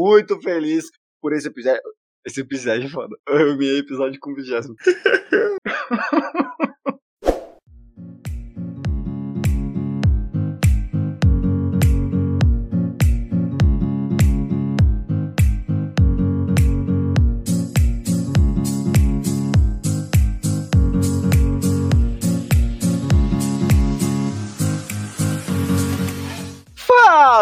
muito feliz por esse episódio. Esse episódio foda. Eu amei episódio com vigésimo.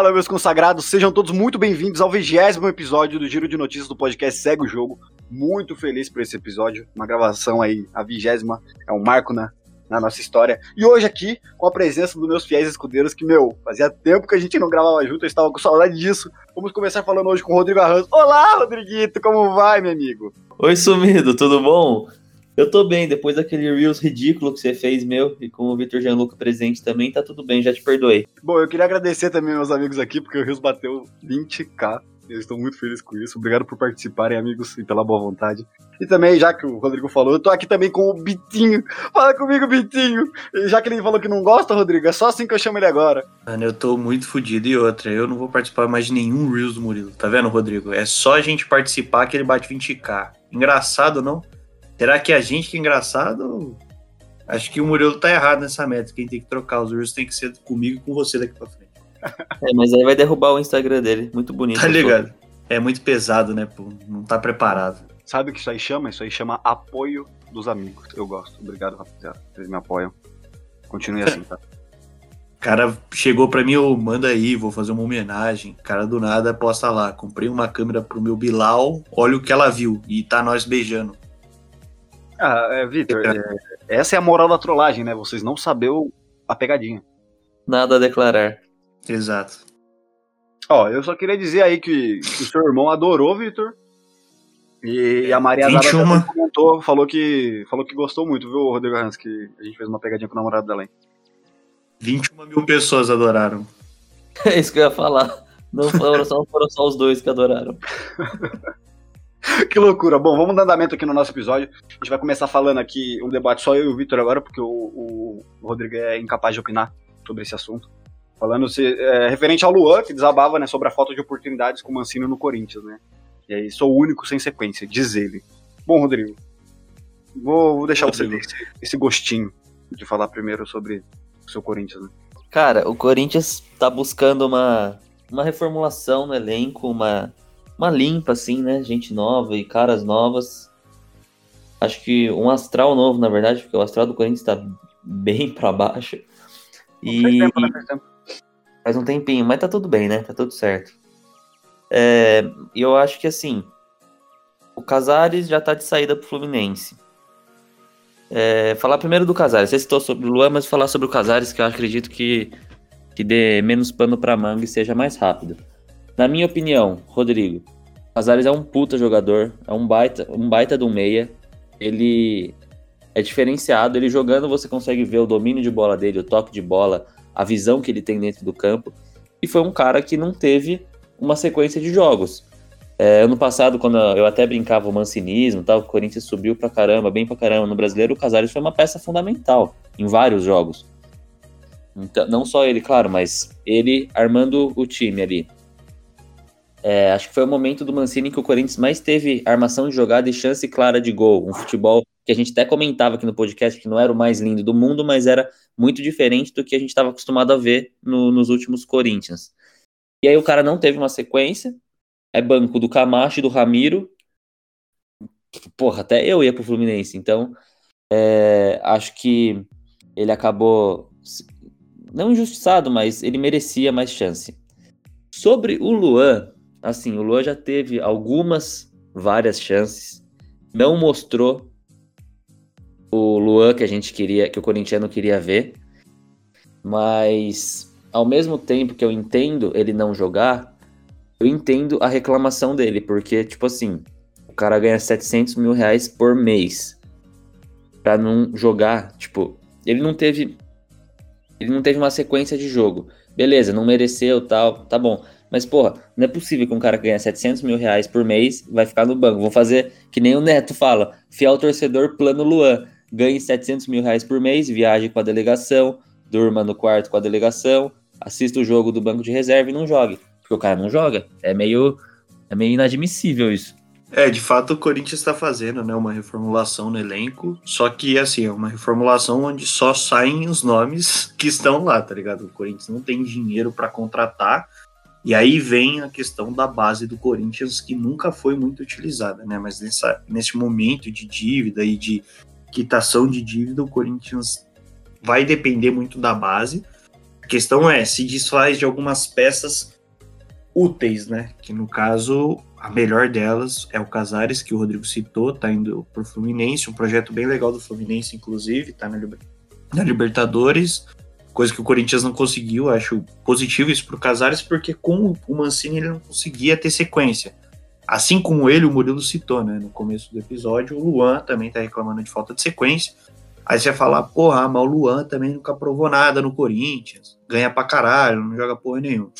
Fala, meus consagrados, sejam todos muito bem-vindos ao vigésimo episódio do Giro de Notícias do podcast Segue o Jogo. Muito feliz por esse episódio, uma gravação aí, a vigésima, é um marco na, na nossa história. E hoje aqui, com a presença dos meus fiéis escudeiros, que, meu, fazia tempo que a gente não gravava junto, eu estava com saudade disso. Vamos começar falando hoje com o Rodrigo Arranjo. Olá, Rodriguito, como vai, meu amigo? Oi, sumido, tudo bom? Eu tô bem, depois daquele Reels ridículo que você fez, meu, e com o Vitor Gianluca presente também, tá tudo bem, já te perdoei. Bom, eu queria agradecer também meus amigos aqui, porque o Reels bateu 20k. Eu estou muito feliz com isso. Obrigado por participarem, amigos, e pela boa vontade. E também, já que o Rodrigo falou, eu tô aqui também com o Bitinho. Fala comigo, Bitinho. E já que ele falou que não gosta, Rodrigo, é só assim que eu chamo ele agora. Mano, eu tô muito fodido. E outra, eu não vou participar mais de nenhum Reels do Murilo. Tá vendo, Rodrigo? É só a gente participar que ele bate 20k. Engraçado, não? Será que é a gente que é engraçado? Acho que o Murilo tá errado nessa meta. Quem tem que trocar os Reels tem que ser comigo e com você daqui pra frente. É, mas aí vai derrubar o Instagram dele, muito bonito. Tá ligado? É muito pesado, né, pô? Não tá preparado. Sabe o que isso aí chama? Isso aí chama apoio dos amigos. Eu gosto. Obrigado, rapaziada. Vocês me apoiam. Continue assim, tá? O cara chegou pra mim, ô, manda aí, vou fazer uma homenagem. O cara do nada posta lá. Comprei uma câmera pro meu Bilal, olha o que ela viu. E tá nós beijando. Ah, é, Vitor, é, essa é a moral da trollagem, né? Vocês não saber o- a pegadinha. Nada a declarar. Exato. Ó, eu só queria dizer aí que, que o seu irmão adorou, Vitor. E a Maria Zara 21. também comentou, falou que, falou que gostou muito, viu, Rodrigo Hans, que a gente fez uma pegadinha com o namorado dela, hein? 21 mil pessoas adoraram. É isso que eu ia falar. Não foram só, foram só os dois que adoraram. Que loucura. Bom, vamos dar andamento aqui no nosso episódio. A gente vai começar falando aqui um debate só eu e o Vitor agora, porque o, o- Rodrigo é incapaz de opinar sobre esse assunto. Falando se, é, referente ao Luan, que desabava né, sobre a falta de oportunidades com o Mancini no Corinthians, né? E aí, sou o único sem sequência, diz ele. Bom, Rodrigo, vou, vou deixar você ter Rodrigo. esse, esse gostinho de falar primeiro sobre o seu Corinthians, né? Cara, o Corinthians tá buscando uma, uma reformulação no elenco, uma, uma limpa, assim, né? Gente nova e caras novas. Acho que um astral novo, na verdade, porque o astral do Corinthians tá bem pra baixo. E Faz tempo, né? Faz tempo. faz um tempinho, mas tá tudo bem, né? Tá tudo certo. É, E eu acho que assim, o Casares já tá de saída pro Fluminense. É, falar primeiro do Casares. Você citou sobre o Luan, mas falar sobre o Casares, que eu acredito que, que dê menos pano pra manga e seja mais rápido. Na minha opinião, Rodrigo, Casares é um puta jogador, é um baita, um baita do meia. Ele é diferenciado, ele jogando você consegue ver o domínio de bola dele, o toque de bola, a visão que ele tem dentro do campo. E foi um cara que não teve uma sequência de jogos. É, ano passado, quando eu até brincava o mancinismo, tal, o Corinthians subiu pra caramba, bem pra caramba no brasileiro, o Casares foi uma peça fundamental em vários jogos. Então, não só ele, claro, mas ele armando o time ali. É, acho que foi o momento do Mancini que o Corinthians mais teve armação de jogada e chance clara de gol. Um futebol que a gente até comentava aqui no podcast que não era o mais lindo do mundo, mas era muito diferente do que a gente estava acostumado a ver no- nos últimos Corinthians. E aí o cara não teve uma sequência, é banco do Camacho e do Ramiro. Porra, até eu ia pro Fluminense, então é, acho que ele acabou não injustiçado, mas ele merecia mais chance. Sobre o Luan, assim, o Luan já teve algumas, várias chances, não mostrou o Luan que a gente queria, que o corintiano queria ver, mas ao mesmo tempo que eu entendo ele não jogar, eu entendo a reclamação dele, porque, tipo assim, o cara ganha 700 mil reais por mês pra não jogar, tipo, ele não teve ele não teve uma sequência de jogo. Beleza, não mereceu, tal, tá bom. Mas, porra, não é possível que um cara que ganha 700 mil reais por mês vai ficar no banco. Vou fazer que nem o Neto fala, fiel torcedor plano Luan. Ganhe 700 mil reais por mês, viaje com a delegação, durma no quarto com a delegação, assista o jogo do banco de reserva e não jogue. Porque o cara não joga. É meio É meio inadmissível isso. É, de fato o Corinthians está fazendo, né, uma reformulação no elenco, só que assim, é uma reformulação onde só saem os nomes que estão lá, tá ligado? O Corinthians não tem dinheiro para contratar. E aí vem a questão da base do Corinthians que nunca foi muito utilizada, né? Mas nessa, nesse momento de dívida e de quitação de dívida, o Corinthians vai depender muito da base. A questão é se desfaz de algumas peças úteis, né? Que no caso a melhor delas é o Casares, que o Rodrigo citou, tá indo pro Fluminense, um projeto bem legal do Fluminense, inclusive, tá na, Liber... na Libertadores, coisa que o Corinthians não conseguiu, acho positivo isso pro Casares, porque com o Mancini ele não conseguia ter sequência. Assim como ele, o Murilo citou, né, no começo do episódio, o Luan também tá reclamando de falta de sequência. Aí você falar, porra, mas o Luan também nunca provou nada no Corinthians, ganha pra caralho, não joga porra nenhuma.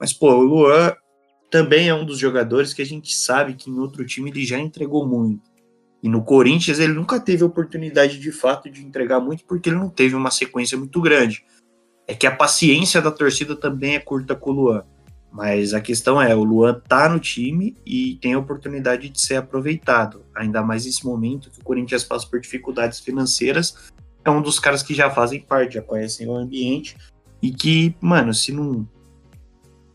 Mas, pô, o Luan também é um dos jogadores que a gente sabe que em outro time ele já entregou muito. E no Corinthians ele nunca teve oportunidade de fato de entregar muito porque ele não teve uma sequência muito grande. É que a paciência da torcida também é curta com o Luan. Mas a questão é, o Luan tá no time e tem a oportunidade de ser aproveitado. Ainda mais nesse momento que o Corinthians passa por dificuldades financeiras. É um dos caras que já fazem parte, já conhecem o ambiente. E que, mano, se não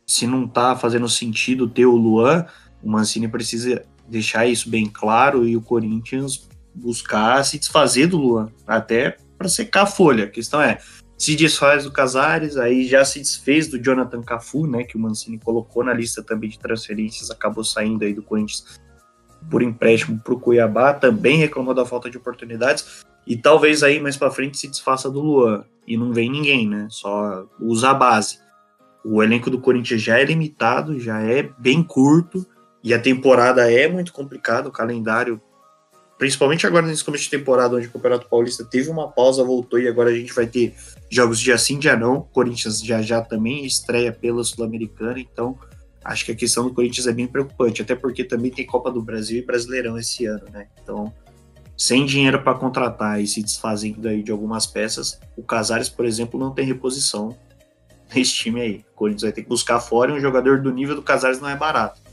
se não tá fazendo sentido ter o Luan, o Mancini precisa deixar isso bem claro e o Corinthians buscar se desfazer do Luan, até para secar a folha. A questão é, se desfaz do Casares, aí já se desfez do Jonathan Cafu, né, que o Mancini colocou na lista também de transferências, acabou saindo aí do Corinthians por empréstimo para o Cuiabá, também reclamou da falta de oportunidades, e talvez aí mais para frente se desfaça do Luan, e não vem ninguém, né, só usa a base. O elenco do Corinthians já é limitado, já é bem curto, e a temporada é muito complicada, o calendário, principalmente agora nesse começo de temporada, onde o Campeonato Paulista teve uma pausa, voltou, e agora a gente vai ter jogos dia sim, dia não. Corinthians já já também estreia pela Sul-Americana, então acho que a questão do Corinthians é bem preocupante, até porque também tem Copa do Brasil e Brasileirão esse ano, né? Então, sem dinheiro para contratar e se desfazendo aí de algumas peças, o Casares, por exemplo, não tem reposição nesse time aí. O Corinthians vai ter que buscar fora e um jogador do nível do Casares não é barato.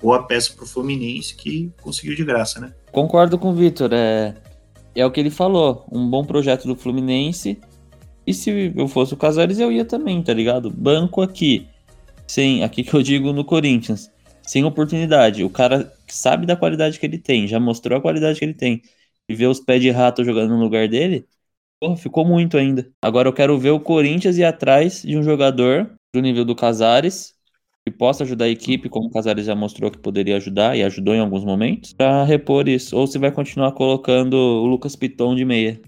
Boa peça pro Fluminense que conseguiu de graça, né? Concordo com o Vitor. É, é o que ele falou. Um bom projeto do Fluminense. E se eu fosse o Casares, eu ia também, tá ligado? Banco aqui. Sem, aqui que eu digo no Corinthians. Sem oportunidade. O cara sabe da qualidade que ele tem, já mostrou a qualidade que ele tem. E ver os pés de rato jogando no lugar dele, Porra, ficou muito ainda. Agora eu quero ver o Corinthians ir atrás de um jogador do nível do Casares, que possa ajudar a equipe, como o Casares já mostrou que poderia ajudar e ajudou em alguns momentos, para repor isso. Ou se vai continuar colocando o Lucas Piton de meia.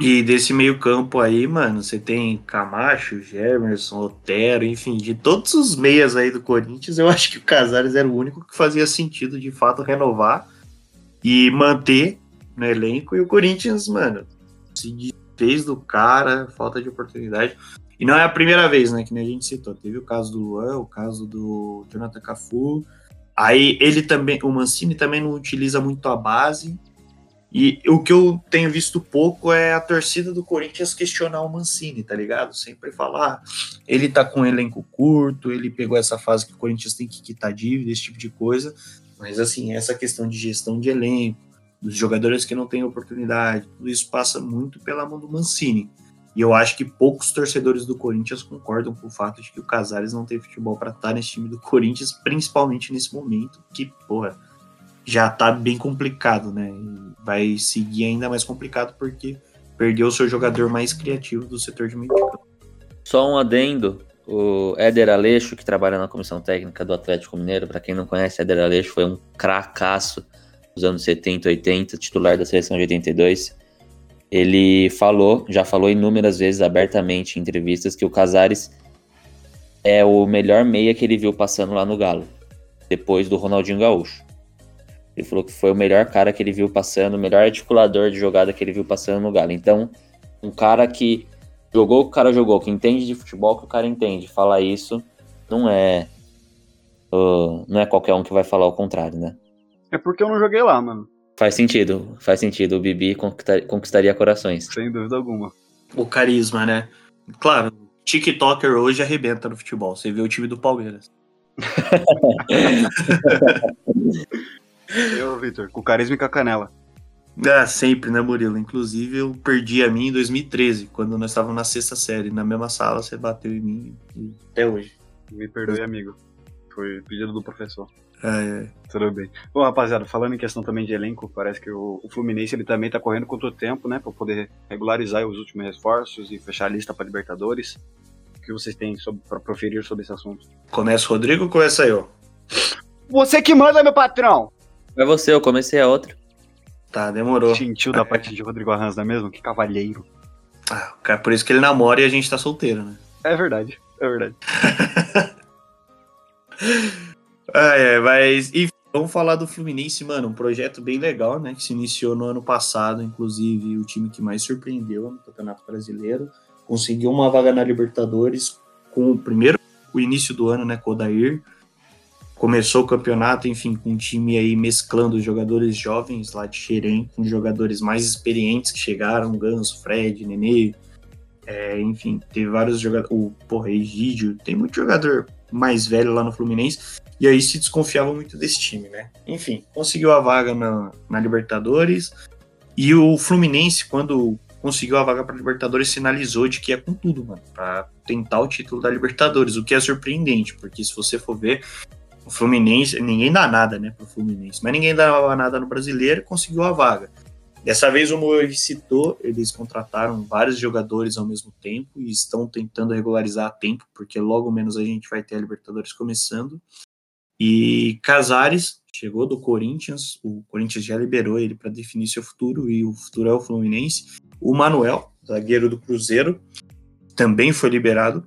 E desse meio-campo aí, mano, você tem Camacho, Gemerson, Otero, enfim, de todos os meias aí do Corinthians, eu acho que o Casares era o único que fazia sentido de fato renovar e manter no elenco. E o Corinthians, mano, se fez do cara, falta de oportunidade. E não é a primeira vez, né, que nem a gente citou. Teve o caso do Luan, o caso do Jonathan Cafu. Aí ele também, o Mancini também não utiliza muito a base. E o que eu tenho visto pouco é a torcida do Corinthians questionar o Mancini, tá ligado? Sempre falar, ah, ele tá com um elenco curto, ele pegou essa fase que o Corinthians tem que quitar dívida, esse tipo de coisa. Mas assim, essa questão de gestão de elenco, dos jogadores que não têm oportunidade, tudo isso passa muito pela mão do Mancini. E eu acho que poucos torcedores do Corinthians concordam com o fato de que o Casares não tem futebol para estar nesse time do Corinthians, principalmente nesse momento, que, porra, já tá bem complicado, né? E vai seguir ainda mais complicado porque perdeu o seu jogador mais criativo do setor de meio campo. Só um adendo, o Éder Aleixo, que trabalha na comissão técnica do Atlético Mineiro, para quem não conhece, Éder Aleixo foi um cracaço dos anos 70, 80, titular da seleção de 82, ele falou, já falou inúmeras vezes abertamente em entrevistas que o Casares é o melhor meia que ele viu passando lá no Galo, depois do Ronaldinho Gaúcho. Ele falou que foi o melhor cara que ele viu passando, o melhor articulador de jogada que ele viu passando no Galo. Então, um cara que jogou, o cara jogou, que entende de futebol, que o cara entende. Falar isso não é uh, não é qualquer um que vai falar o contrário, né? É porque eu não joguei lá, mano. Faz sentido, faz sentido. O Bibi conquistaria corações. Sem dúvida alguma. O carisma, né? Claro, TikToker hoje arrebenta no futebol. Você vê o time do Palmeiras. Eu, Vitor, com carisma e com a canela. Ah, sempre, né, Murilo? Inclusive, eu perdi a mim em 2013, quando nós estávamos na sexta série. Na mesma sala, você bateu em mim e até hoje. Me perdoe, amigo. Foi pedido do professor. É, é. Tudo bem. Bom, rapaziada, falando em questão também de elenco, parece que o, o Fluminense ele também tá correndo contra o tempo, né? Pra poder regularizar os últimos reforços e fechar a lista pra Libertadores. O que vocês têm pra proferir sobre esse assunto? Começa o Rodrigo ou começa eu? Você que manda, meu patrão! É você, eu comecei a outra. Tá, demorou. Gentil da parte de Rodrigo Arranz, não é mesmo? Que cavalheiro. Ah, cara, por isso que ele namora e a gente tá solteiro, né? É verdade, é verdade. Ah, é, mas enfim, vamos falar do Fluminense, mano, um projeto bem legal, né, que se iniciou no ano passado, inclusive o time que mais surpreendeu no Campeonato Brasileiro, conseguiu uma vaga na Libertadores com o primeiro, o início do ano, né, com o começou o campeonato, enfim, com um time aí mesclando jogadores jovens lá de Xerém com jogadores mais experientes que chegaram, Ganso, Fred, Nenê, é, enfim, teve vários jogadores, o porra, Egídio, tem muito jogador mais velho lá no Fluminense, e aí se desconfiava muito desse time, né? Enfim, conseguiu a vaga na, na Libertadores, e o Fluminense, quando conseguiu a vaga para Libertadores, sinalizou de que é com tudo, mano, para tentar o título da Libertadores, o que é surpreendente, porque se você for ver, o Fluminense, ninguém dá nada, né, pro Fluminense, mas ninguém dava nada no brasileiro conseguiu a vaga. Dessa vez o Moe citou, eles contrataram vários jogadores ao mesmo tempo e estão tentando regularizar a tempo, porque logo menos a gente vai ter a Libertadores começando. E Casares chegou do Corinthians, o Corinthians já liberou ele para definir seu futuro e o futuro é o Fluminense. O Manuel, zagueiro do Cruzeiro, também foi liberado.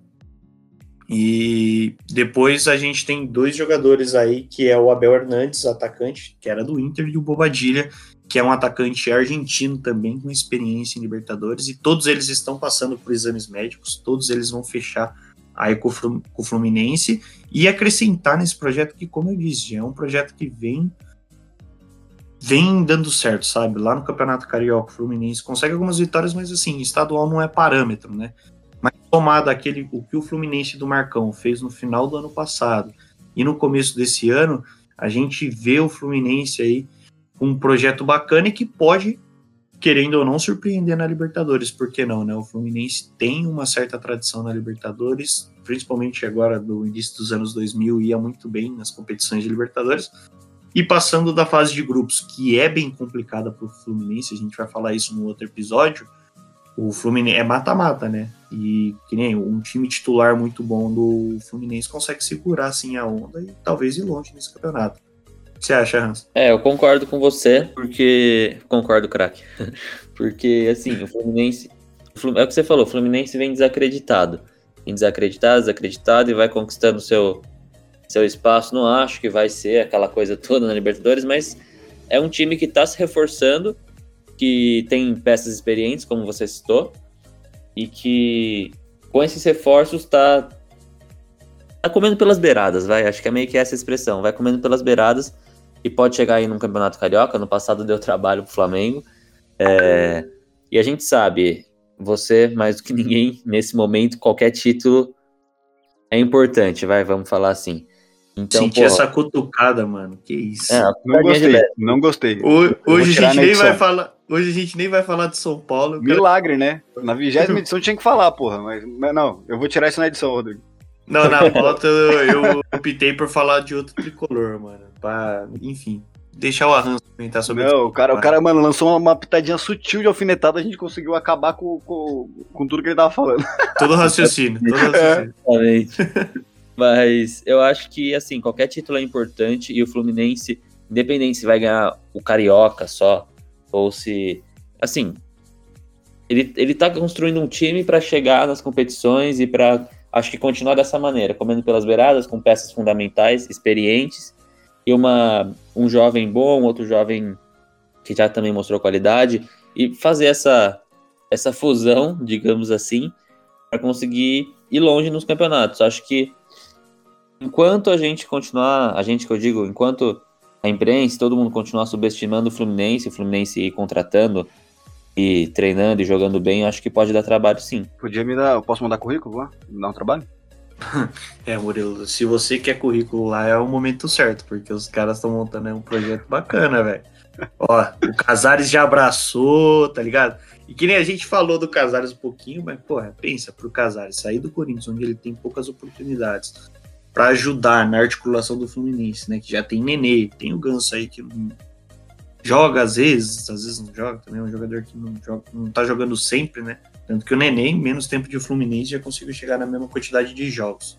E depois a gente tem dois jogadores aí, que é o Abel Hernandes, atacante, que era do Inter, e o Bobadilha, que é um atacante argentino também com experiência em Libertadores, e todos eles estão passando por exames médicos, todos eles vão fechar aí com o Fluminense e acrescentar nesse projeto que, como eu disse, é um projeto que vem vem dando certo, sabe? Lá no Campeonato Carioca, o Fluminense consegue algumas vitórias, mas assim, estadual não é parâmetro, né? Mas tomado aquele o que o Fluminense do Marcão fez no final do ano passado e no começo desse ano, a gente vê o Fluminense aí com um projeto bacana e que pode querendo ou não surpreender na Libertadores, por que não, né? O Fluminense tem uma certa tradição na Libertadores, principalmente agora do início dos anos 2000, ia muito bem nas competições de Libertadores. E passando da fase de grupos, que é bem complicada para o Fluminense, a gente vai falar isso no outro episódio. O Fluminense é mata-mata, né? E que nem um time titular muito bom do Fluminense consegue segurar assim a onda e talvez ir longe nesse campeonato. Que você acha, Hans? É, eu concordo com você, porque. Concordo, craque. porque, assim, o Fluminense. É o que você falou, o Fluminense vem desacreditado. Vem desacreditado, desacreditado e vai conquistando seu, seu espaço. Não acho que vai ser aquela coisa toda na Libertadores, mas é um time que está se reforçando, que tem peças experientes, como você citou, e que com esses reforços está tá comendo pelas beiradas, vai. Acho que é meio que essa expressão. Vai comendo pelas beiradas e pode chegar aí num campeonato carioca. No passado deu trabalho pro Flamengo. É, e a gente sabe, você mais do que ninguém, nesse momento, qualquer título é importante, vai, vamos falar assim. Então, Senti pô, essa cutucada, mano. Que isso. é, Não de gostei, não gostei. Ho- Eu vou Hoje a gente nem edição. vai falar. Hoje a gente nem vai falar de São Paulo. Milagre, né? Na vigésima edição tinha que falar, porra. Mas, mas não, eu vou tirar isso na edição, Rodrigo. Não, na pauta eu, eu optei por falar de outro tricolor, mano. Pra, enfim, deixar o Arranjo comentar sobre Não, o cara, o cara, mano, lançou uma, uma pitadinha sutil de alfinetada, a gente conseguiu acabar com, com, com tudo que ele tava falando. todo raciocínio. Todo raciocínio. Exatamente. Mas eu acho que, assim, qualquer título é importante e o Fluminense, independente se vai ganhar o Carioca só, ou se. Assim, ele, ele tá construindo um time para chegar nas competições e para acho que continuar dessa maneira, comendo pelas beiradas, com peças fundamentais, experientes, e uma, um jovem bom, outro jovem que já também mostrou qualidade, e fazer essa, essa fusão, digamos assim, para conseguir ir longe nos campeonatos. Acho que enquanto a gente continuar, a gente que eu digo, enquanto a imprensa, todo mundo continuar subestimando o Fluminense, o Fluminense ir contratando e treinando e jogando bem, acho que pode dar trabalho sim. Podia me dar. Eu posso mandar currículo lá? Me dar um trabalho? É, Murilo, se você quer currículo lá, é o momento certo, porque os caras estão montando um projeto bacana, velho. Ó, o Casares já abraçou, tá ligado? E que nem a gente falou do Casares um pouquinho, mas, porra, pensa pro Casares sair do Corinthians, onde ele tem poucas oportunidades, para ajudar na articulação do Fluminense, né? Que já tem Nenê, tem o Ganso aí que não joga às vezes, às vezes não joga também, é um jogador que não, joga, não tá jogando sempre, né? Tanto que o Nenê, em menos tempo de Fluminense, já conseguiu chegar na mesma quantidade de jogos.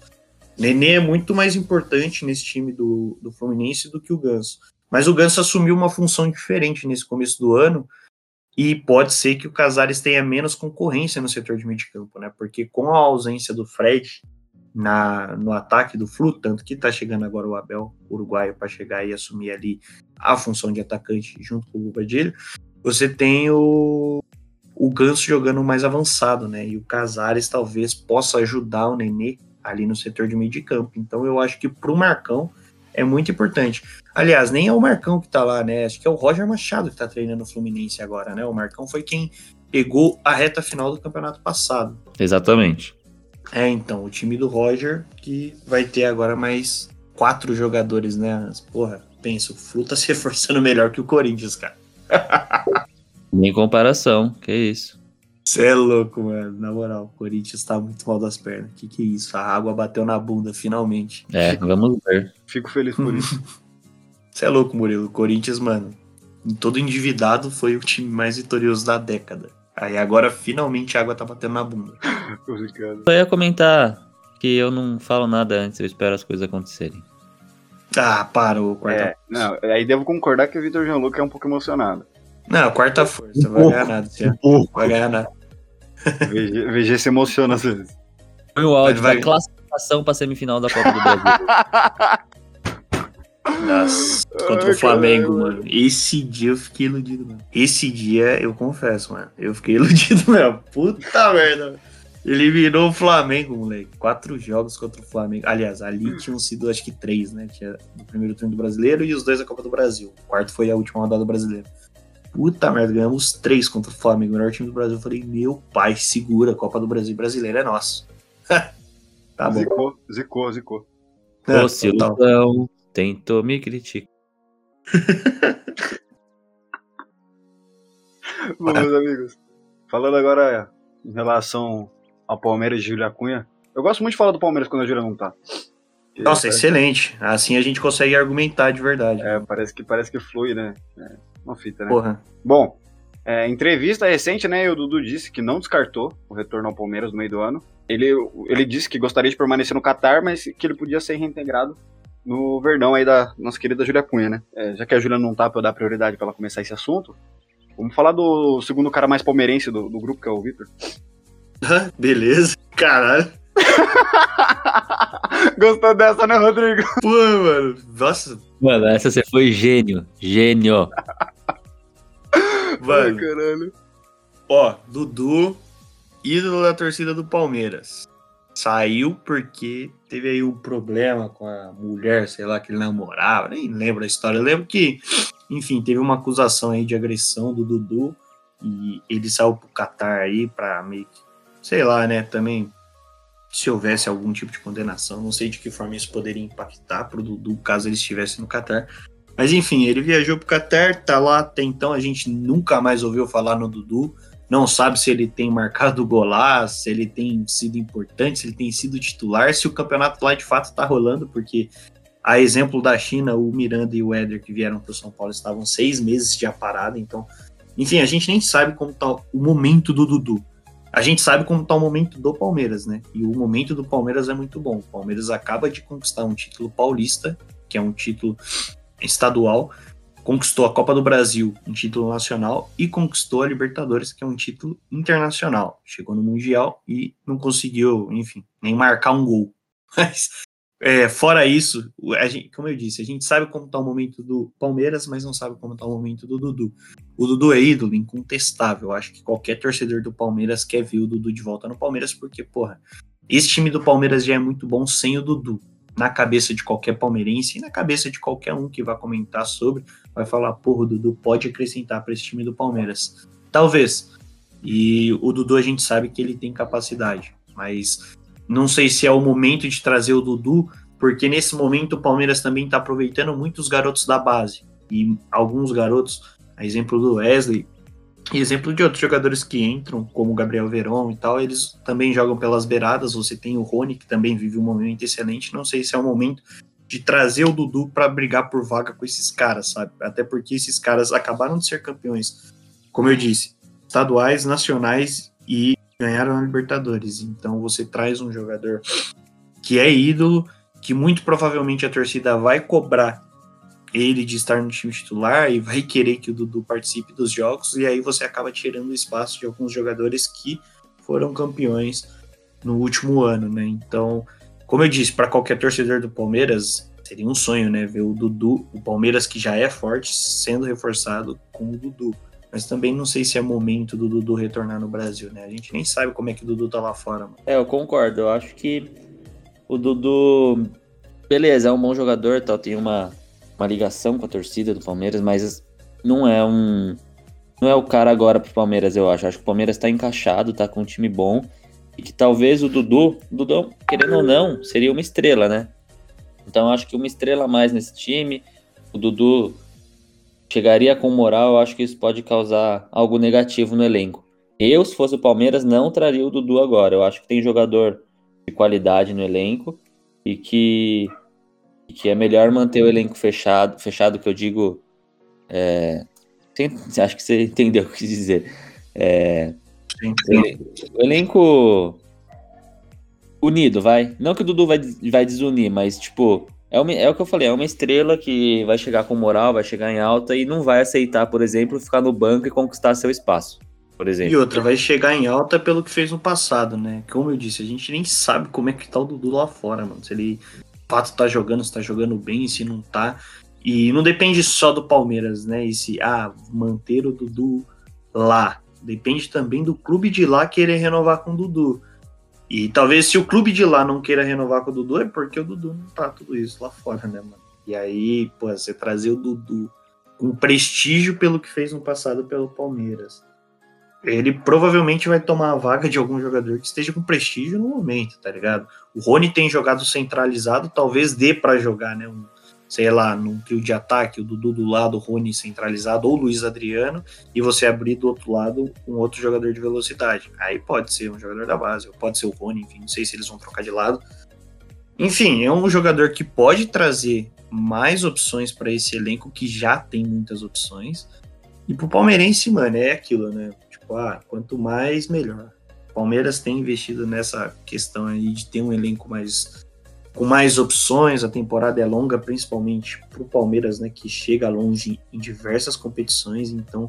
Nenê é muito mais importante nesse time do, do Fluminense do que o Ganso. Mas o Ganso assumiu uma função diferente nesse começo do ano e pode ser que o Casares tenha menos concorrência no setor de meio de campo, né? Porque com a ausência do Fred na, no ataque do Flu, tanto que tá chegando agora o Abel uruguaio para chegar e assumir ali a função de atacante junto com o Bobadilho, você tem o, o Ganso jogando mais avançado, né? E o Casares talvez possa ajudar o Nenê ali no setor de meio de campo. Então eu acho que pro Marcão é muito importante. Aliás, nem é o Marcão que tá lá, né? Acho que é o Roger Machado que tá treinando o Fluminense agora, né? O Marcão foi quem pegou a reta final do campeonato passado. Exatamente. É, então, o time do Roger que vai ter agora mais quatro jogadores, né? Porra, pensa, o Flu tá se reforçando melhor que o Corinthians, cara. Nem comparação, que isso. Você é louco, mano. Na moral, o Corinthians tá muito mal das pernas. Que que é isso? A água bateu na bunda, finalmente. É, vamos ver. Fico feliz por isso. Você é louco, Murilo. O Corinthians, mano, todo endividado, foi o time mais vitorioso da década. Aí agora, finalmente, a água tá batendo na bunda. Só ia comentar que eu não falo nada antes, eu espero as coisas acontecerem. Ah, parou, É, não, aí devo concordar que o Vitor Gianluca é um pouco emocionado. Não, quarta força, vai ganhar nada, Tia. Vai ganhar nada. VG, VG se emociona às vezes. Foi o áudio Vai- da classificação pra semifinal da Copa do Brasil. Nossa, contra Ai, o Flamengo, mano. Esse dia eu fiquei iludido, mano. Esse dia, eu confesso, mano. Eu fiquei iludido mesmo. Puta merda. mano. Eliminou o Flamengo, moleque. Quatro jogos contra o Flamengo. Aliás, ali tinham sido acho que três, né? Tinha o primeiro turno do brasileiro e os dois da Copa do Brasil. O quarto foi a última rodada do brasileiro. Puta merda, ganhamos três contra o Flamengo, o melhor time do Brasil. Eu falei, meu pai, segura, a Copa do Brasil brasileira é nossa. tá bom. Zicou, zicou, zicou. É, Silvão, tentou me criticar. Bom, meus amigos, falando agora em relação ao Palmeiras de Júlia Cunha, eu gosto muito de falar do Palmeiras quando a Júlia não tá. Porque Nossa, parece, excelente. Assim a gente consegue argumentar de verdade. é, parece que parece que flui, né? É, uma fita, né? Porra. Bom, é, entrevista recente, né? O Dudu disse que não descartou o retorno ao Palmeiras no meio do ano. Ele, ele disse que gostaria de permanecer no Catar, mas que ele podia ser reintegrado no Verdão aí da nossa querida Júlia Cunha, né? É, já que a Júlia não tá pra eu dar prioridade pra ela começar esse assunto, vamos falar do segundo cara mais palmeirense do, do grupo, que é o Vitor. Beleza. Caralho. Gostou dessa, né, Rodrigo? Pô, mano. Nossa, Mano, essa você foi gênio. Gênio. mano. caralho. Ó, Dudu, ídolo da torcida do Palmeiras. Saiu porque teve aí um problema com a mulher, sei lá, que ele namorava, nem lembro a história. Eu lembro que, enfim, teve uma acusação aí de agressão do Dudu e ele saiu pro Catar aí pra meio que, sei lá, né, também se houvesse algum tipo de condenação, não sei de que forma isso poderia impactar pro Dudu caso ele estivesse no Catar. Mas enfim, ele viajou pro Catar, tá lá até então, a gente nunca mais ouviu falar no Dudu não sabe se ele tem marcado golaço, se ele tem sido importante, se ele tem sido titular, se o campeonato lá de fato está rolando, porque a exemplo da China, o Miranda e o Éder que vieram para o São Paulo estavam seis meses de parada, então, enfim, a gente nem sabe como está o momento do Dudu. A gente sabe como está o momento do Palmeiras, né? E o momento do Palmeiras é muito bom. O Palmeiras acaba de conquistar um título paulista, que é um título estadual, conquistou a Copa do Brasil, um título nacional, e conquistou a Libertadores, que é um título internacional. Chegou no Mundial e não conseguiu, enfim, nem marcar um gol. Mas, é, fora isso, gente, como eu disse, a gente sabe como está o momento do Palmeiras, mas não sabe como está o momento do Dudu. O Dudu é ídolo, incontestável. Acho que qualquer torcedor do Palmeiras quer ver o Dudu de volta no Palmeiras, porque, porra, esse time do Palmeiras já é muito bom sem o Dudu. Na cabeça de qualquer palmeirense e na cabeça de qualquer um que vai comentar sobre, vai falar, porra, o Dudu pode acrescentar para esse time do Palmeiras. Talvez. E o Dudu a gente sabe que ele tem capacidade, mas Não sei se é o momento de trazer o Dudu, porque nesse momento o Palmeiras também está aproveitando muitos garotos da base. E alguns garotos, a exemplo do Wesley, e exemplo de outros jogadores que entram, como o Gabriel Veron e tal, eles também jogam pelas beiradas. Você tem o Rony, que também vive um momento excelente. Não sei se é o momento de trazer o Dudu para brigar por vaga com esses caras, sabe? Até porque esses caras acabaram de ser campeões, como eu disse, estaduais, nacionais e ganharam a Libertadores. Então você traz um jogador que é ídolo, que muito provavelmente a torcida vai cobrar ele de estar no time titular e vai querer que o Dudu participe dos jogos, e aí você acaba tirando o espaço de alguns jogadores que foram campeões no último ano, né? Então, como eu disse, para qualquer torcedor do Palmeiras, seria um sonho, né? Ver o Dudu, o Palmeiras que já é forte, sendo reforçado com o Dudu. Mas também não sei se é momento do Dudu retornar no Brasil, né? A gente nem sabe como é que o Dudu tá lá fora, mano. É, eu concordo. Eu acho que o Dudu, beleza, é um bom jogador, tal, tem uma uma ligação com a torcida do Palmeiras, mas não é um. Não é o cara agora pro Palmeiras, eu acho. Acho que o Palmeiras tá encaixado, tá com um time bom. E que talvez o Dudu, Dudu, querendo ou não, seria uma estrela, né? Então acho que uma estrela a mais nesse time. O Dudu chegaria com moral, eu acho que isso pode causar algo negativo no elenco. Eu, se fosse o Palmeiras, não traria o Dudu agora. Eu acho que tem jogador de qualidade no elenco e que que é melhor manter o elenco fechado, fechado que eu digo. É, acho que você entendeu o que quis dizer. É. O elenco unido, vai. Não que o Dudu vai, vai desunir, mas tipo, é, uma, é o que eu falei, é uma estrela que vai chegar com moral, vai chegar em alta e não vai aceitar, por exemplo, ficar no banco e conquistar seu espaço. Por exemplo. E outra, vai chegar em alta pelo que fez no passado, né? Como eu disse, a gente nem sabe como é que tá o Dudu lá fora, mano. Se ele fato tá jogando, se tá jogando bem, se não tá. E não depende só do Palmeiras, né? E se, ah, manter o Dudu lá. Depende também do clube de lá querer renovar com o Dudu. E talvez se o clube de lá não queira renovar com o Dudu, é porque o Dudu não tá tudo isso lá fora, né, mano? E aí, pô, você trazer o Dudu com prestígio pelo que fez no passado pelo Palmeiras ele provavelmente vai tomar a vaga de algum jogador que esteja com prestígio no momento, tá ligado? O Rony tem jogado centralizado, talvez dê para jogar, né? Um, sei lá, num trio de ataque, o Dudu do lado, o Rony centralizado, ou o Luiz Adriano, e você abrir do outro lado um outro jogador de velocidade. Aí pode ser um jogador da base, ou pode ser o Rony, enfim, não sei se eles vão trocar de lado. Enfim, é um jogador que pode trazer mais opções para esse elenco que já tem muitas opções. E pro palmeirense, mano, é aquilo, né? Tipo, ah, quanto mais, melhor. Palmeiras tem investido nessa questão aí de ter um elenco mais com mais opções, a temporada é longa, principalmente para o Palmeiras, né, que chega longe em diversas competições, então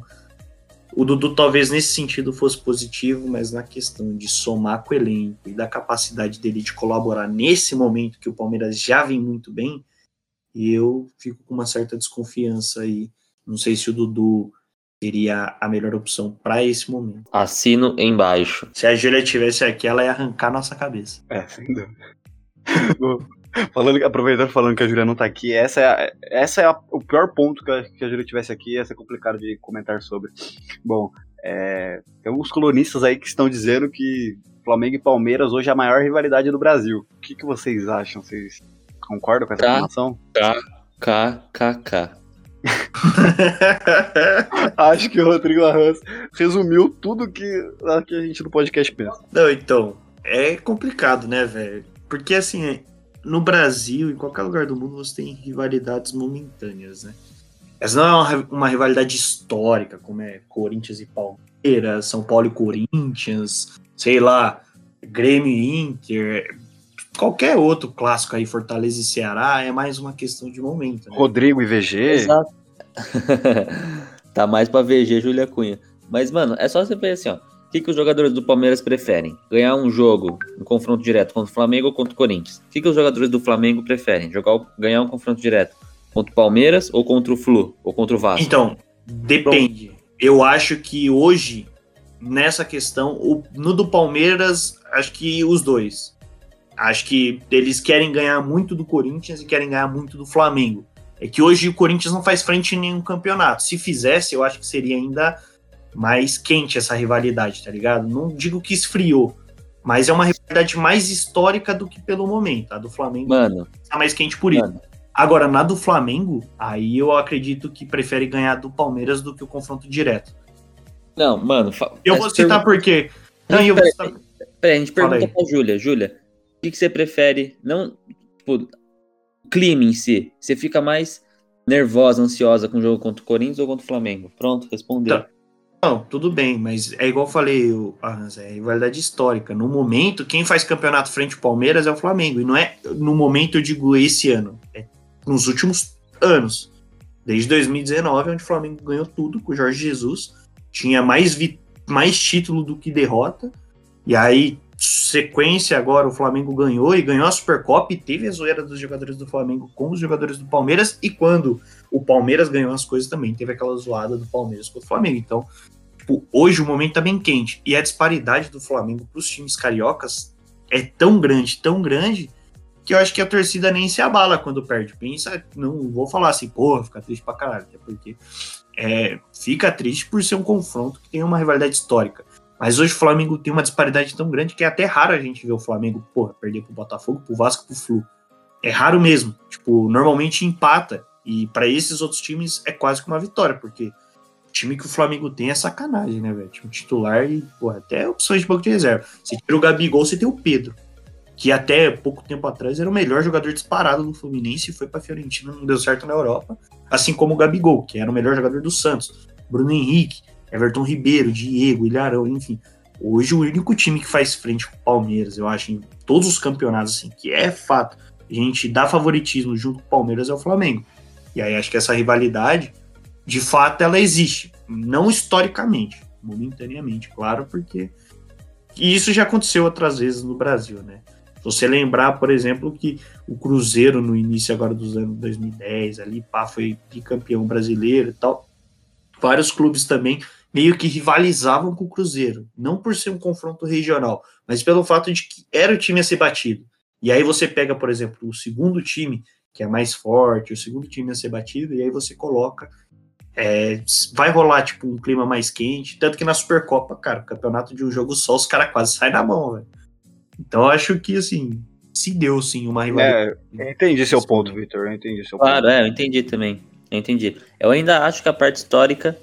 o Dudu talvez nesse sentido fosse positivo, mas na questão de somar com o elenco e da capacidade dele de colaborar nesse momento que o Palmeiras já vem muito bem, eu fico com uma certa desconfiança aí. Não sei se o Dudu seria a melhor opção para esse momento. Assino embaixo. Se a Júlia tivesse aqui, ela ia arrancar nossa cabeça. É, sem dúvida. falando, aproveitando falando que a Júlia não tá aqui, essa é, a, essa é a, o pior ponto que a, que a Júlia tivesse aqui, ia ser complicado de comentar sobre. Bom, é, tem alguns colunistas aí que estão dizendo que Flamengo e Palmeiras hoje é a maior rivalidade do Brasil. O que, que vocês acham? Vocês concordam com essa informação? K, K, K, K. Acho que o Rodrigo Arranz resumiu tudo que, que a gente no podcast pensa. Não, então, é complicado, né, velho? Porque assim, no Brasil, em qualquer lugar do mundo, você tem rivalidades momentâneas, né? Essa não é uma, uma rivalidade histórica, como é Corinthians e Palmeiras, São Paulo e Corinthians, sei lá, Grêmio e Inter, qualquer outro clássico aí, Fortaleza e Ceará, é mais uma questão de momento. Né? Rodrigo e VG. Exato. tá mais pra VG Júlia Cunha. Mas, mano, é só você ver assim, ó. O que, que os jogadores do Palmeiras preferem? Ganhar um jogo, um confronto direto contra o Flamengo ou contra o Corinthians? O que, que os jogadores do Flamengo preferem? Jogar, ganhar um confronto direto contra o Palmeiras ou contra o Flu? Ou contra o Vasco? Então, depende. Pronto. Eu acho que hoje, nessa questão, o, no do Palmeiras, acho que os dois. Acho que eles querem ganhar muito do Corinthians e querem ganhar muito do Flamengo. É que hoje o Corinthians não faz frente em nenhum campeonato. Se fizesse, eu acho que seria ainda mais quente essa rivalidade, tá ligado? Não digo que esfriou, Mas é uma rivalidade mais histórica do que pelo momento. A do Flamengo Mano, tá mais quente por isso. mano. Agora, na do Flamengo, aí eu acredito que prefere ganhar do Palmeiras do que o confronto direto. Não, mano. Eu vou citar pergunta- por quê. Não, eu vou Peraí, citar... Peraí, a gente pergunta pra Júlia. Júlia, que, que você prefere? Não, tipo, clima em si. Você fica mais nervosa, ansiosa com o jogo contra o Corinthians ou contra o Flamengo? Pronto, respondeu. Tá. Não, tudo bem, mas é igual eu falei, o- Hans, é rivalidade histórica. No momento, quem faz campeonato frente ao Palmeiras é o Flamengo. E não é no momento, eu digo, esse ano. É nos últimos anos. Desde 2019, onde o Flamengo ganhou tudo com o Jorge Jesus. Tinha mais, mais título do que derrota. E aí, sequência agora, o Flamengo ganhou e ganhou a Supercopa e teve a zoeira dos jogadores do Flamengo com os jogadores do Palmeiras. E quando o Palmeiras ganhou as coisas também, teve aquela zoada do Palmeiras com o Flamengo. Então, tipo, hoje o momento tá bem quente. E a disparidade do Flamengo pros times cariocas é tão grande, tão grande, que eu acho que a torcida nem se abala quando perde. Pensa, não vou falar assim, porra, fica triste pra caralho, até porque é, fica triste por ser um confronto que tem uma rivalidade histórica. Mas hoje o Flamengo tem uma disparidade tão grande que é até raro a gente ver o Flamengo, porra, perder pro Botafogo, pro Vasco, pro Flu. É raro mesmo. Tipo, normalmente empata. E pra esses outros times é quase que uma vitória, porque o time que o Flamengo tem é sacanagem, né, velho? Time titular e, porra, até opções de banco de reserva. Você tira o Gabigol, você tem o Pedro, que até pouco tempo atrás era o melhor jogador disparado do Fluminense e foi pra Fiorentina, não deu certo na Europa. Assim como o Gabigol, que era o melhor jogador do Santos. Bruno Henrique, Everton Ribeiro, Diego, Ilharão, enfim. Hoje o único time que faz frente com o Palmeiras, eu acho, em todos os campeonatos, assim, que é fato, a gente dá favoritismo junto com o Palmeiras é o Flamengo. E aí acho que essa rivalidade, de fato, ela existe. Não historicamente, momentaneamente, claro, porque e isso já aconteceu outras vezes no Brasil, né? Se você lembrar, por exemplo, que o Cruzeiro, no início agora dos anos 2010, ali, pá, foi bicampeão brasileiro e tal. Vários clubes também meio que rivalizavam com o Cruzeiro. Não por ser um confronto regional, mas pelo fato de que era o time a ser batido. E aí você pega, por exemplo, o segundo time, que é mais forte, o segundo time a ser batido, e aí você coloca. é, vai rolar, tipo, um clima mais quente. Tanto que na Supercopa, cara, o campeonato de um jogo só, os caras quase saem na mão, velho. Então eu acho que, assim, se deu, sim, uma rivalidade. É, eu entendi seu ponto, Victor. Eu entendi seu ponto. Claro, é, eu entendi também. Eu entendi. Eu ainda acho que a parte histórica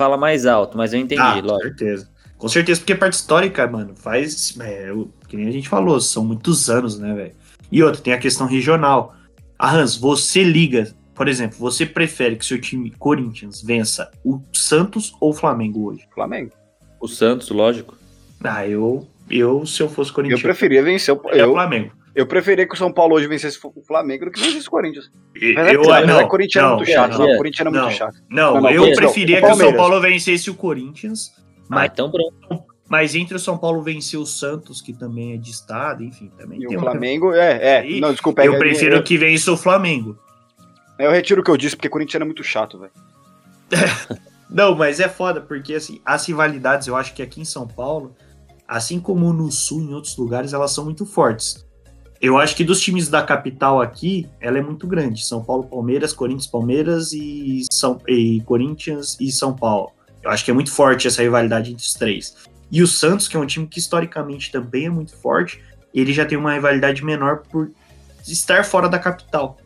fala mais alto, mas eu entendi, Ah, com lógico. certeza. Com certeza, porque a parte histórica, mano, faz. É, o- que nem a gente falou, são muitos anos, né, velho? E outra, tem a questão regional. Ah, Hans, você liga, por exemplo, você prefere que seu time Corinthians vença o Santos ou o Flamengo hoje? Flamengo. O Santos, lógico. Ah, eu, eu se eu fosse Eu Corinthians, preferia vencer o. é o Eu, Flamengo. Eu preferia que o São Paulo hoje vencesse o Flamengo do que vencesse o Corinthians. Eu, Mas é, eu, mas não, é Corinthians não, muito chato. não, Não. Corinthians era Não. muito chato. Não, Não, não, eu não. preferia O que o São. Paulo vencesse o Corinthians, Ah, mas, então pronto. mas entre o São Paulo vencer o Santos, que também é de estado, enfim, também E tem o uma- Flamengo, é, é. Aí, Não, desculpa. Eu é, prefiro eu, que vença o Flamengo. eu retiro o que eu disse, porque Corinthians era muito chato, velho. Não, mas é foda, porque assim, as rivalidades, eu acho que aqui em São Paulo, assim como no Sul, em outros lugares, elas são muito fortes. Eu acho que dos times da capital aqui, ela é muito grande. São Paulo, Palmeiras, Corinthians, Palmeiras e, São, e Corinthians e São Paulo. Eu acho que é muito forte essa rivalidade entre os três. E o Santos, que é um time que historicamente também é muito forte, ele já tem uma rivalidade menor por estar fora da capital.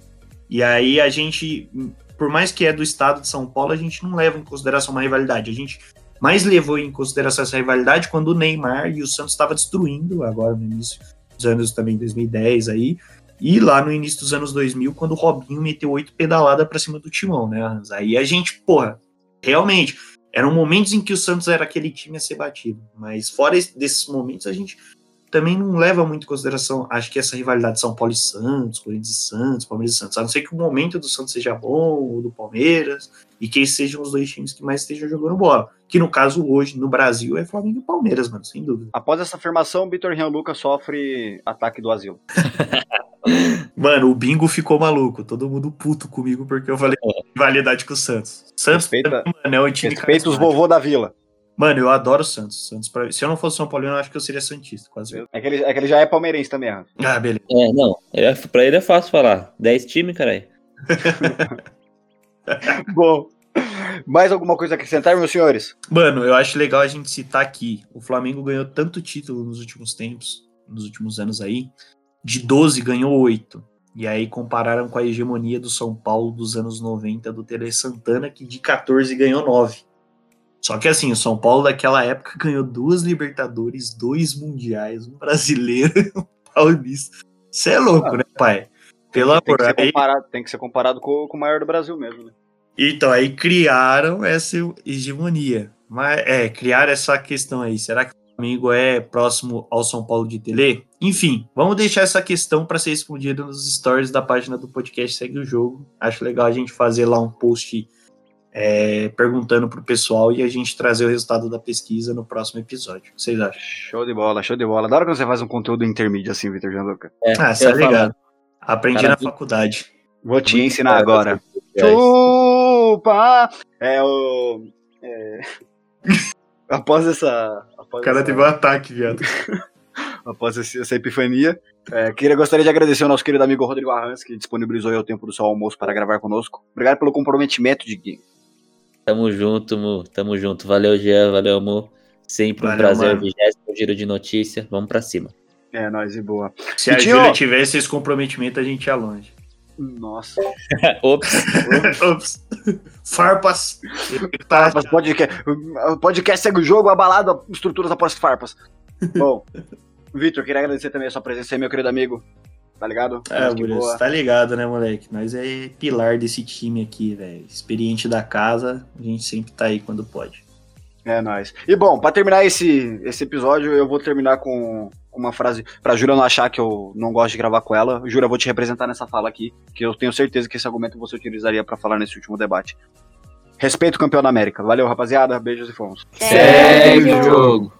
E aí a gente, por mais que é do estado de São Paulo, a gente não leva em consideração uma rivalidade. A gente mais levou em consideração essa rivalidade quando o Neymar e o Santos estava destruindo, agora no início dos anos também 2010 aí, e lá no início dos anos 2000, quando o Robinho meteu oito pedaladas pra cima do Timão, né, Hans? Aí a gente, porra, realmente, eram momentos em que o Santos era aquele time a ser batido, mas fora esse- desses momentos a gente também não leva muito em consideração, acho que essa rivalidade São Paulo e Santos, Corinthians e Santos, Palmeiras e Santos, a não ser que o momento do Santos seja bom, ou do Palmeiras, e que sejam os dois times que mais estejam jogando bola. Que no caso hoje, no Brasil, é Flamengo e Palmeiras, mano, sem dúvida. Após essa afirmação, Vitor Rian Lucas sofre ataque do asilo. Mano, o bingo ficou maluco, todo mundo puto comigo porque eu falei rivalidade com o Santos. Santos, Respeita- mano, é time Respeita os vovô da vila. Mano, eu adoro o Santos. Santos pra- Se eu não fosse São Paulo, eu acho que eu seria Santista, quase. É que ele, é que ele já é palmeirense também, Rafa. Ah, beleza. É, não. É, pra ele é fácil falar. 10 times, caralho. Bom. Mais alguma coisa a acrescentar, meus senhores? Mano, eu acho legal a gente citar aqui. O Flamengo ganhou tanto título nos últimos tempos, nos últimos anos aí. De 12 ganhou 8. E aí compararam com a hegemonia do São Paulo dos anos 90 do Tele Santana, que de 14 ganhou 9. Só que assim, o São Paulo daquela época ganhou duas Libertadores, dois Mundiais, um brasileiro e um paulista. Você é louco, ah, né, pai? Pelo amor, tem que ser comparado, tem que ser comparado com, com o maior do Brasil mesmo, né? Então, aí criaram essa hegemonia. Mas, é, criaram essa questão aí. Será que o Flamengo é próximo ao São Paulo de Tele? Enfim, vamos deixar essa questão para ser respondida nos stories da página do podcast Segue o Jogo. Acho legal a gente fazer lá um post é, perguntando pro pessoal e a gente trazer o resultado da pesquisa no próximo episódio. O que vocês acham? Show de bola, show de bola. Da hora quando você faz um conteúdo intermídio assim, Vitor Janduca. É, ah, você tá ligado. Aprendi Cara, na faculdade. Vou te ensinar agora. Chupa! É o. É... após essa. Após o cara essa... teve um ataque, viado. após essa epifania. É, queria, gostaria de agradecer ao nosso querido amigo Rodrigo Arrans, que disponibilizou o tempo do seu almoço para gravar conosco. Obrigado pelo comprometimento de Tamo junto, Mu. Tamo junto. Valeu, Jean. Valeu, amor. Sempre um Valeu, prazer. Vigésimo giro de notícia. Vamos para cima. É, nós e boa. Se e a Júlia tivesse esse comprometimento, a gente ia longe. Nossa. Ops. Ops. Farpas. Farpas, podcast. podcast segue o jogo, abalado, estruturas após farpas. Bom, Vitor, queria agradecer também a sua presença aí, meu querido amigo. Tá ligado? É, Bruno, tá ligado, né, moleque? Nós é pilar desse time aqui, velho. Experiente da casa, a gente sempre tá aí quando pode. É nóis. E bom, para terminar esse, esse episódio, eu vou terminar com uma frase pra Jura não achar que eu não gosto de gravar com ela. Jura, eu vou te representar nessa fala aqui, que eu tenho certeza que esse argumento você utilizaria para falar nesse último debate. Respeito campeão da América. Valeu, rapaziada. Beijos e fomos. Segue o jogo.